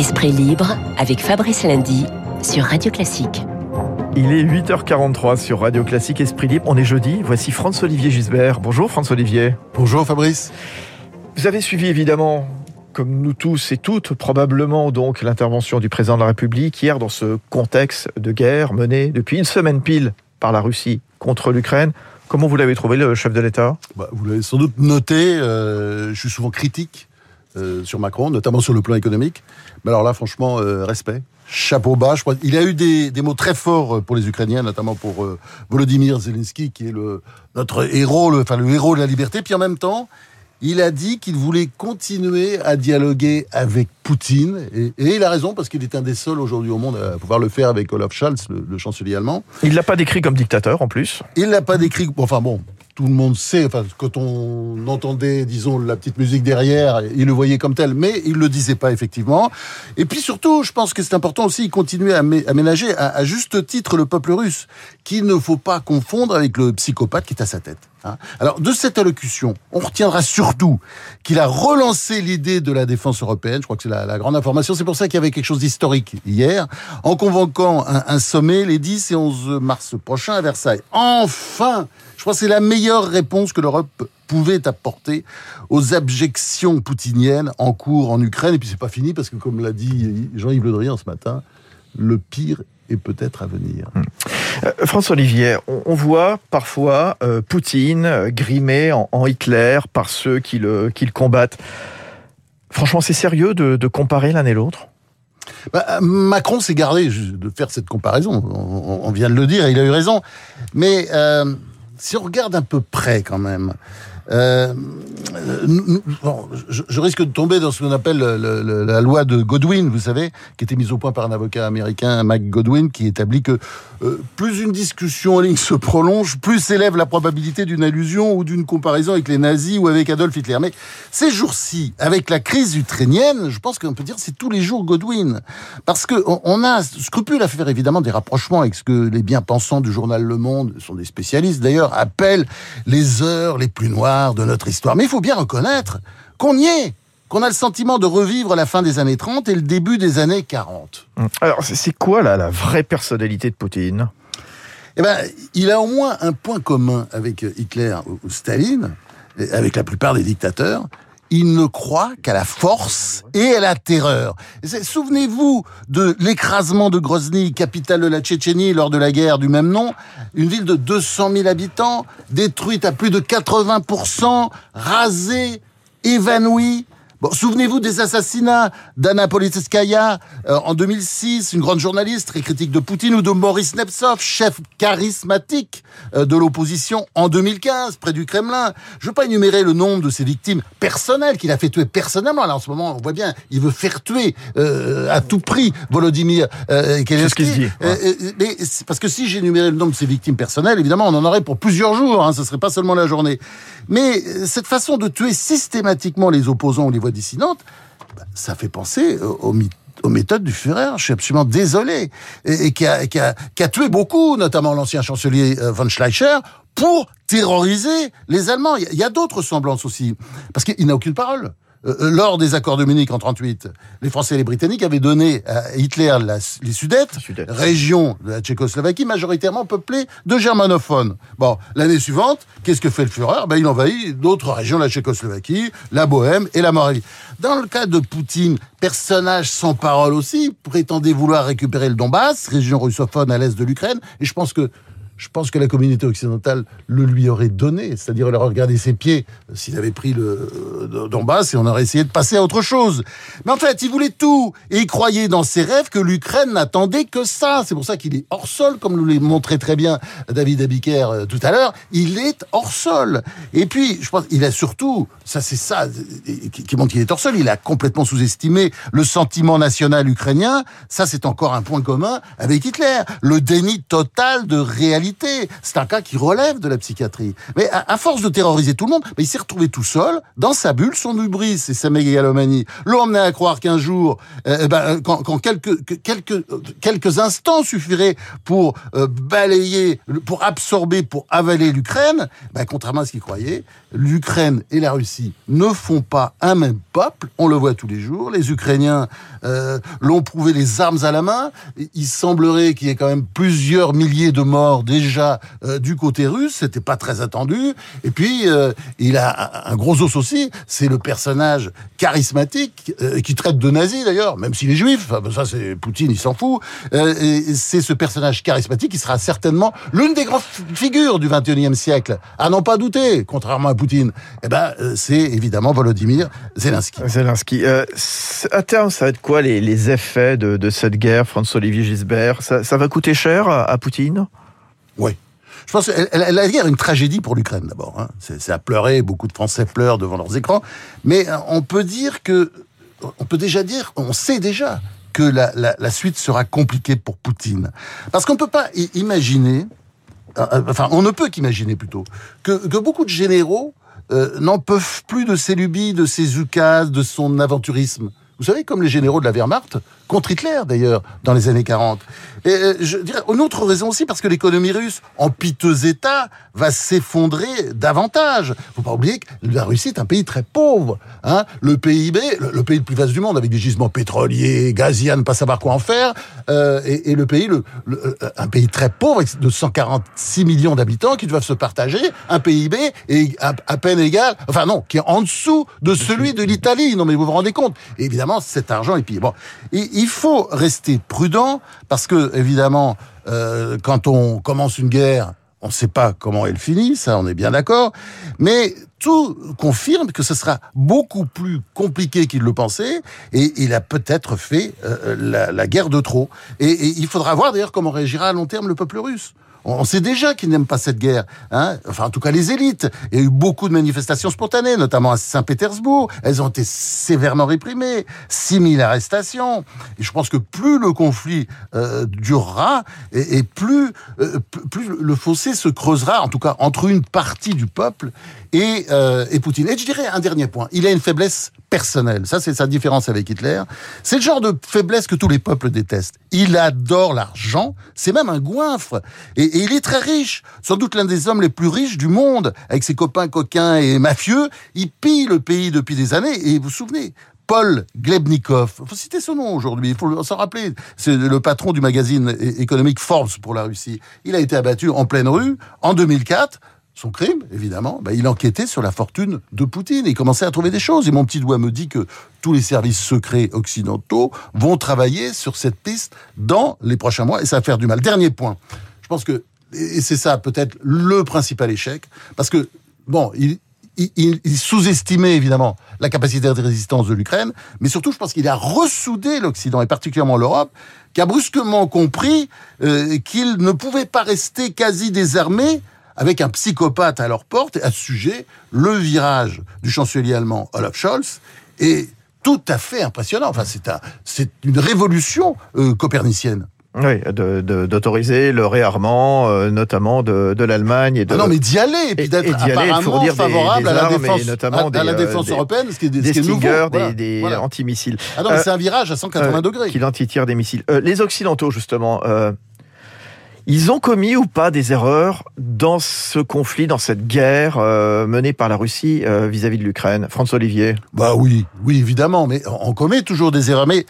Esprit libre avec Fabrice Lundy sur Radio Classique. Il est 8h43 sur Radio Classique Esprit Libre. On est jeudi. Voici François-Olivier Gisbert. Bonjour François-Olivier. Bonjour Fabrice. Vous avez suivi évidemment, comme nous tous et toutes, probablement donc l'intervention du président de la République hier dans ce contexte de guerre menée depuis une semaine pile par la Russie contre l'Ukraine. Comment vous l'avez trouvé, le chef de l'État? Bah, Vous l'avez sans doute noté, euh, je suis souvent critique euh, sur Macron, notamment sur le plan économique. Mais alors là, franchement, euh, respect. Chapeau bas. Je crois. Il a eu des, des, mots très forts pour les Ukrainiens, notamment pour euh, Volodymyr Zelensky, qui est le, notre héros, le, enfin le héros de la liberté. Puis en même temps, il a dit qu'il voulait continuer à dialoguer avec Poutine. Et, et il a raison, parce qu'il est un des seuls aujourd'hui au monde à pouvoir le faire avec Olaf Scholz, le, le chancelier allemand. Il l'a pas décrit comme dictateur en plus. Il l'a pas décrit. Enfin bon, tout le monde sait, enfin, quand on entendait, disons, la petite musique derrière, il le voyait comme tel, mais il le disait pas effectivement. Et puis surtout, je pense que c'est important aussi, il continuait à ménager à, à, juste titre le peuple russe, qu'il ne faut pas confondre avec le psychopathe qui est à sa tête. Hein. Alors, de cette allocution, on retiendra surtout qu'il a relancé l'idée de la défense européenne. Je crois que c'est la, grande information. C'est pour ça qu'il y avait quelque chose d'historique hier, en convoquant un, sommet les 10 et 11 mars prochains à Versailles. Enfin, je crois que c'est la meilleure réponse que l'Europe pouvait apporter aux abjections poutiniennes en cours en Ukraine. Et puis c'est pas fini parce que, comme l'a dit Jean-Yves Le Drian ce matin, le pire est peut-être à venir. Euh, François Olivier, on, voit parfois euh, Poutine euh, grimé en, Hitler par ceux qui le, combattent. Franchement, c'est sérieux de, comparer l'un et l'autre? Bah, Macron s'est gardé de faire cette comparaison. On, vient de le dire, il a eu raison. Mais euh, si on regarde un peu près quand même, euh, je, risque de tomber dans ce qu'on appelle le, le, la loi de Godwin, vous savez, qui était mise au point par un avocat américain, Mike Godwin, qui établit que euh, plus une discussion en ligne se prolonge, plus s'élève la probabilité d'une allusion ou d'une comparaison avec les nazis ou avec Adolf Hitler. Mais ces jours-ci, avec la crise ukrainienne, je pense qu'on peut dire c'est tous les jours Godwin, parce que on, on a scrupule à faire évidemment des rapprochements avec ce que les bien-pensants du journal Le Monde, sont des spécialistes d'ailleurs, appellent les heures les plus noires de notre histoire. Mais il faut bien reconnaître qu'on y est qu'on a le sentiment de revivre la fin des années 30 et le début des années 40. Alors, c'est quoi là, la vraie personnalité de Poutine? Eh ben, il a au moins un point commun avec Hitler ou Staline, avec la plupart des dictateurs, il ne croit qu'à la force et à la terreur. Souvenez-vous de l'écrasement de Grozny, capitale de la Tchétchénie, lors de la guerre du même nom. Une ville de 200 000 habitants, détruite à plus de 80%, rasée, évanouie. Bon, souvenez-vous des assassinats d'Anna Politskaya euh, en 2006, une grande journaliste très critique de Poutine, ou de Boris Nemtsov, chef charismatique euh, de l'opposition en 2015, près du Kremlin. Je ne veux pas énumérer le nombre de ses victimes personnelles qu'il a fait tuer personnellement. Là, en ce moment, on voit bien, il veut faire tuer euh, à tout prix Volodymyr euh, Zelensky. Ce dit, ouais. mais parce que si j'énumérais le nombre de ses victimes personnelles, évidemment, on en aurait pour plusieurs jours. Hein, ce serait pas seulement la journée. Mais cette façon de tuer systématiquement les opposants ou les voix dissidentes, bah, ça fait penser aux, aux méthodes du Führer. Je suis absolument désolé. Et, qui, a, qui, a, tué beaucoup, notamment l'ancien chancelier euh, von Schleicher, pour terroriser les Allemands. Il y a d'autres semblances aussi. Parce qu'il n'a aucune parole. Euh, lors des accords de Munich en 38, les Français et les Britanniques avaient donné à Hitler la, les Sudètes, Sudètes, région de la Tchécoslovaquie majoritairement peuplée de germanophones. Bon, l'année suivante, qu'est-ce que fait le Führer? Ben, Il envahit d'autres régions de la Tchécoslovaquie, la Bohème et la Moravie. Dans le cas de Poutine, personnage sans parole aussi, prétendait vouloir récupérer le Donbass, région russophone à l'est de l'Ukraine, et je pense que je pense que la communauté occidentale le lui aurait donné, c'est-à-dire elle aurait regardé ses pieds s'il avait pris le euh, Donbass et on aurait essayé de passer à autre chose. Mais en fait, il voulait tout et il croyait dans ses rêves que l'Ukraine n'attendait que ça. C'est pour ça qu'il est hors sol, comme nous l'a montré très bien David Abiker euh, tout à l'heure. Il est hors sol. Et puis, je pense, il a surtout, ça c'est ça qui montre qu'il est hors sol. Il a complètement sous-estimé le sentiment national ukrainien. Ça, c'est encore un point commun avec Hitler. Le déni total de réalité C'est un cas qui relève de la psychiatrie. Mais à, force de terroriser tout le monde, il s'est retrouvé tout seul, dans sa bulle, son hubris et sa mégalomanie l'ont amené à croire qu'un jour, euh, eh ben, quand, quand, quelques, instants suffiraient pour euh, balayer, pour absorber, pour avaler l'Ukraine, ben, contrairement à ce qu'il croyait, l'Ukraine et la Russie ne font pas un même peuple. On le voit tous les jours. Les Ukrainiens euh, l'ont prouvé les armes à la main. Il semblerait qu'il y ait quand même plusieurs milliers de morts déjà euh, du côté russe. C'était pas très attendu. Et puis euh, il a un gros os aussi. C'est le personnage charismatique qui traite de nazi d'ailleurs, même s'il est juif. ça c'est Poutine, il s'en fout. c'est ce personnage charismatique qui sera certainement l'une des grandes figures du 21e siècle. À n'en pas douter, contrairement à Poutine. Eh ben c'est évidemment Volodymyr Zelensky. Zelensky. à terme, ça va être quoi les, effets de, cette guerre, François-Olivier Gisbert? Ça, va coûter cher à, Poutine? Oui. Je pense que la guerre est une tragédie pour l'Ukraine d'abord. Hein. C'est à pleurer, beaucoup de Français pleurent devant leurs écrans. Mais euh, on peut dire que, on peut déjà dire, on sait déjà que la, suite sera compliquée pour Poutine. Parce qu'on ne peut pas imaginer, euh, euh, enfin on ne peut qu'imaginer plutôt, que, que beaucoup de généraux n'en peuvent plus de ses lubies, de ses ukases, de son aventurisme. Vous savez, comme les généraux de la Wehrmacht, contre Hitler d'ailleurs, dans les années 40. Et euh, je dirais, une autre raison aussi, parce que l'économie russe, en piteux état, va s'effondrer davantage. Faut pas oublier que la Russie est un pays très pauvre. Hein. Le PIB, le, pays le plus vaste du monde, avec des gisements pétroliers, gaziens, ne pas savoir quoi en faire, euh, et, le pays, le, euh, un pays très pauvre, de 146 millions d'habitants, qui doivent se partager un PIB et à, peine égal, enfin non, qui est en dessous de celui de l'Italie. Non mais vous vous rendez compte Évidemment, cet argent est pillé. Bon, il faut rester prudent parce que évidemment, euh, quand on commence une guerre, on ne sait pas comment elle finit, ça on est bien d'accord, mais tout confirme que ce sera beaucoup plus compliqué qu'il le pensait, et il a peut-être fait euh, la, guerre de trop. Et il faudra voir d'ailleurs comment réagira à long terme le peuple russe. On sait déjà qu'ils n'aiment pas cette guerre. Hein enfin, en tout cas, les élites. Il y a eu beaucoup de manifestations spontanées, notamment à Saint-Pétersbourg. Elles ont été sévèrement réprimées. 6000 arrestations. Et je pense que plus le conflit euh, durera, et, plus, euh, plus le fossé se creusera, en tout cas entre une partie du peuple et, euh, et Poutine. Et je dirais un dernier point. Il a une faiblesse personnelle. Ça, c'est sa différence avec Hitler. C'est le genre de faiblesse que tous les peuples détestent. Il adore l'argent. C'est même un goinfre. Et, et, il est très riche. Sans doute l'un des hommes les plus riches du monde. Avec ses copains coquins et mafieux. Il pille le pays depuis des années. Et vous vous souvenez, Paul Glebnikov. Il faut citer son nom aujourd'hui, il faut s'en rappeler. C'est le patron du magazine économique Forbes pour la Russie. Il a été abattu en pleine rue en 2004 son crime, évidemment, bah, il enquêtait sur la fortune de Poutine. Il commençait à trouver des choses. Et mon petit doigt me dit que tous les services secrets occidentaux vont travailler sur cette piste dans les prochains mois. Et ça va faire du mal. Dernier point. Je pense que, et c'est ça peut-être le principal échec, parce que, bon, il, il, sous-estimait évidemment la capacité de résistance de l'Ukraine, mais surtout, je pense qu'il a ressoudé l'Occident, et particulièrement l'Europe, qui a brusquement compris euh, qu'il ne pouvait pas rester quasi désarmé avec un psychopathe à leur porte. Et à ce sujet, le virage du chancelier allemand Olaf Scholz est tout à fait impressionnant. Enfin, c'est une révolution euh, copernicienne. Oui, d'autoriser le réarmement, euh, notamment de, de l'Allemagne et de. Ah non, mais d'y aller et puis d'être apparemment favorable à la défense, notamment à, la euh, défense européenne, ce qui est, des ce qui des, des antimissiles. Ah non, c'est un virage à 180 degrés. Qui tire des missiles. les Occidentaux, justement, ils ont commis ou pas des erreurs dans ce conflit, dans cette guerre euh, menée par la Russie euh, vis-à-vis de l'Ukraine? François Olivier Bah oui, oui évidemment, mais on commet toujours des erreurs. Mais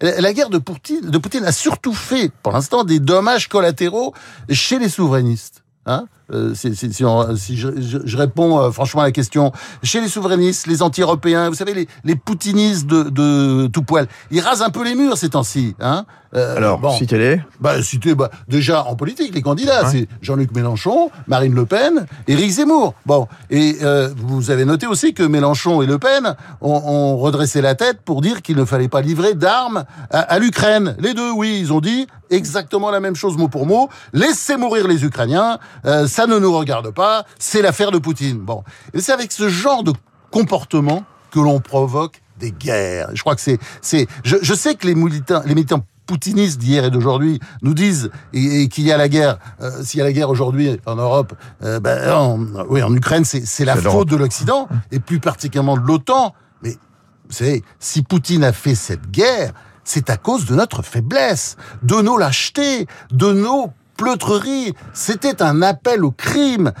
la guerre de Poutine, de Poutine a surtout fait, pour l'instant, des dommages collatéraux chez les souverainistes. Hein euh, si, si, si, je, je, réponds euh, franchement à la question, chez les souverainistes, les anti-européens, vous savez, les, les poutinistes de, de, tout poil, ils rasent un peu les murs ces temps-ci. Hein euh, Alors, bon, citez-les. Bah, citez, bah, déjà en politique, les candidats, c'est Jean-Luc Mélenchon, Marine Le Pen, Éric Zemmour. Bon, et euh, vous avez noté aussi que Mélenchon et Le Pen ont, ont redressé la tête pour dire qu'il ne fallait pas livrer d'armes à, à l'Ukraine. Les deux, oui, ils ont dit exactement la même chose mot pour mot. Laissez mourir les Ukrainiens. Euh, ça ne nous regarde pas, c'est l'affaire de Poutine. Bon, et c'est avec ce genre de comportement que l'on provoque des guerres. Je crois que c'est, c'est, je, je, sais que les militants, les militants poutinistes d'hier et d'aujourd'hui nous disent et, qu'il y a la guerre, euh, s'il y a la guerre aujourd'hui en Europe, euh, ben, en, oui, en Ukraine, c'est la faute de l'Occident et plus particulièrement de l'OTAN. Mais vous savez, si Poutine a fait cette guerre, c'est à cause de notre faiblesse, de nos lâchetés, de nos pleutrerie. C'était un appel au crime,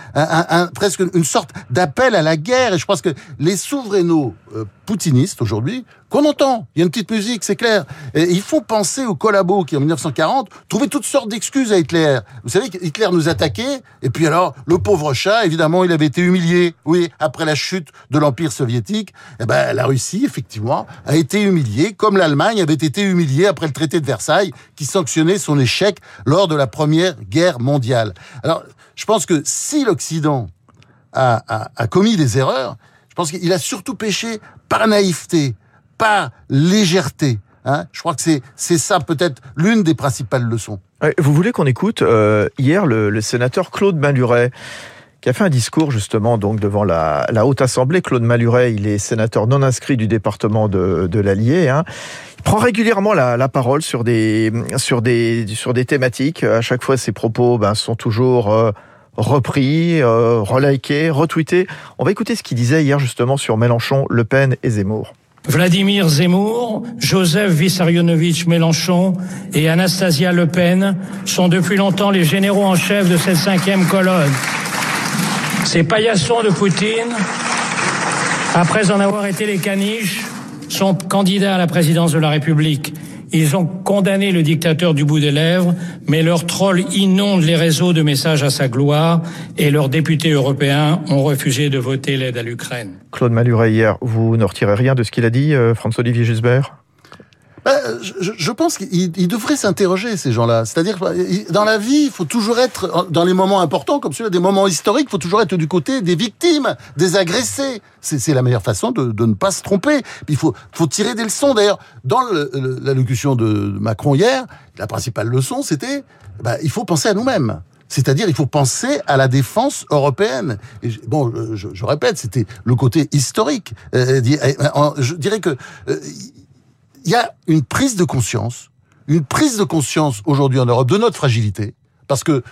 presque une sorte d'appel à la guerre. Et je pense que les souverainaux euh, poutinistes aujourd'hui qu'on entend. Il y a une petite musique, c'est clair. Et il faut penser aux collabos qui, en 1940, trouvaient toutes sortes d'excuses à Hitler. Vous savez qu'Hitler nous attaquait, et puis alors, le pauvre chat, évidemment, il avait été humilié. Oui, après la chute de l'Empire soviétique, eh ben, la Russie, effectivement, a été humiliée, comme l'Allemagne avait été humiliée après le traité de Versailles, qui sanctionnait son échec lors de la Première Guerre mondiale. Alors, je pense que si l'Occident a, commis des erreurs, je pense qu'il a surtout péché par naïveté, par légèreté. Hein Je crois que c'est ça peut-être l'une des principales leçons. Vous voulez qu'on écoute euh, hier le, sénateur Claude Maluret qui a fait un discours justement donc devant la, Haute Assemblée. Claude Maluret, il est sénateur non inscrit du département de, l'Allier. Hein. Il prend régulièrement la, la, parole sur des sur des sur des thématiques. À chaque fois, ses propos ben, sont toujours euh, repris, euh, relikés, retweetés. On va écouter ce qu'il disait hier justement sur Mélenchon, Le Pen et Zemmour. Vladimir Zemmour, Joseph Vissarionovitch Mélenchon et Anastasia Le Pen sont depuis longtemps les généraux en chef de cette cinquième colonne. Ces paillassons de Poutine, après en avoir été les caniches, sont candidats à la présidence de la République. Ils ont condamné le dictateur du bout des lèvres, mais leurs trolls inondent les réseaux de messages à sa gloire et leurs députés européens ont refusé de voter l'aide à l'Ukraine. Claude Maluret, hier, vous ne retirez rien de ce qu'il a dit, euh, François-Olivier Gisbert? Bah, je, je, pense qu'ils devraient s'interroger, ces gens-là. C'est-à-dire, dans la vie, il faut toujours être, dans les moments importants, comme celui-là, des moments historiques, il faut toujours être du côté des victimes, des agressés. C'est la meilleure façon de, de, ne pas se tromper. Il faut, faut tirer des leçons. D'ailleurs, dans l'allocution de Macron hier, la principale leçon, c'était, bah, il faut penser à nous-mêmes. C'est-à-dire, il faut penser à la défense européenne. Et bon, je, je répète, c'était le côté historique. Euh, je dirais que euh, il y a une prise de conscience, une prise de conscience aujourd'hui en Europe de notre fragilité, parce que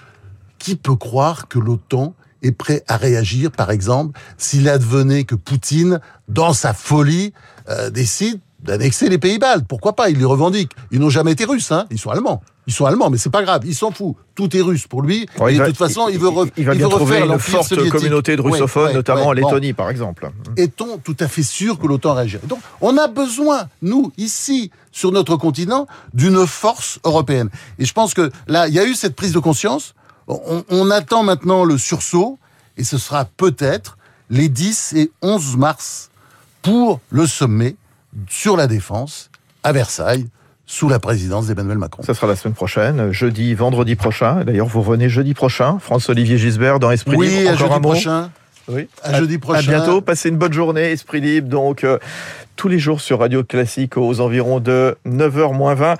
qui peut croire que l'OTAN est prêt à réagir, par exemple, s'il advenait que Poutine, dans sa folie, euh, décide d'annexer les pays baltes. Pourquoi pas? Il les revendique. Ils n'ont jamais été russes, hein. Ils sont allemands. Ils sont allemands, mais c'est pas grave. Il s'en fout. Tout est russe pour lui. et de toute façon, il, veut, il, va bien trouver une forte communauté de russophones, notamment en Lettonie, par exemple. Est-on tout à fait sûr que l'OTAN réagirait Donc, on a besoin, nous, ici, sur notre continent, d'une force européenne. Et je pense que là, il y a eu cette prise de conscience. On, on attend maintenant le sursaut, et ce sera peut-être les 10 et 11 mars pour le sommet sur la défense à Versailles sous la présidence d'Emmanuel Macron. Ça sera la semaine prochaine, jeudi, vendredi prochain. D'ailleurs, vous revenez jeudi prochain, François-Olivier Gisbert dans Esprit oui, Libre. Jeudi prochain. Oui. À, jeudi prochain. À bientôt. Passez une bonne journée, Esprit Libre. Donc, euh, tous les jours sur Radio Classique aux environs de 9h moins 20.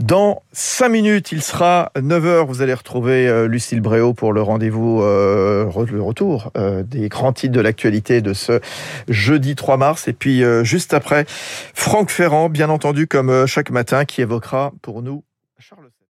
Dans 5 minutes, il sera 9h. Vous allez retrouver euh, Lucille Bréau pour le rendez-vous, euh, le retour des grands titres de l'actualité de ce jeudi 3 mars. Et puis, juste après, Franck Ferrand, bien entendu, comme chaque matin, qui évoquera pour nous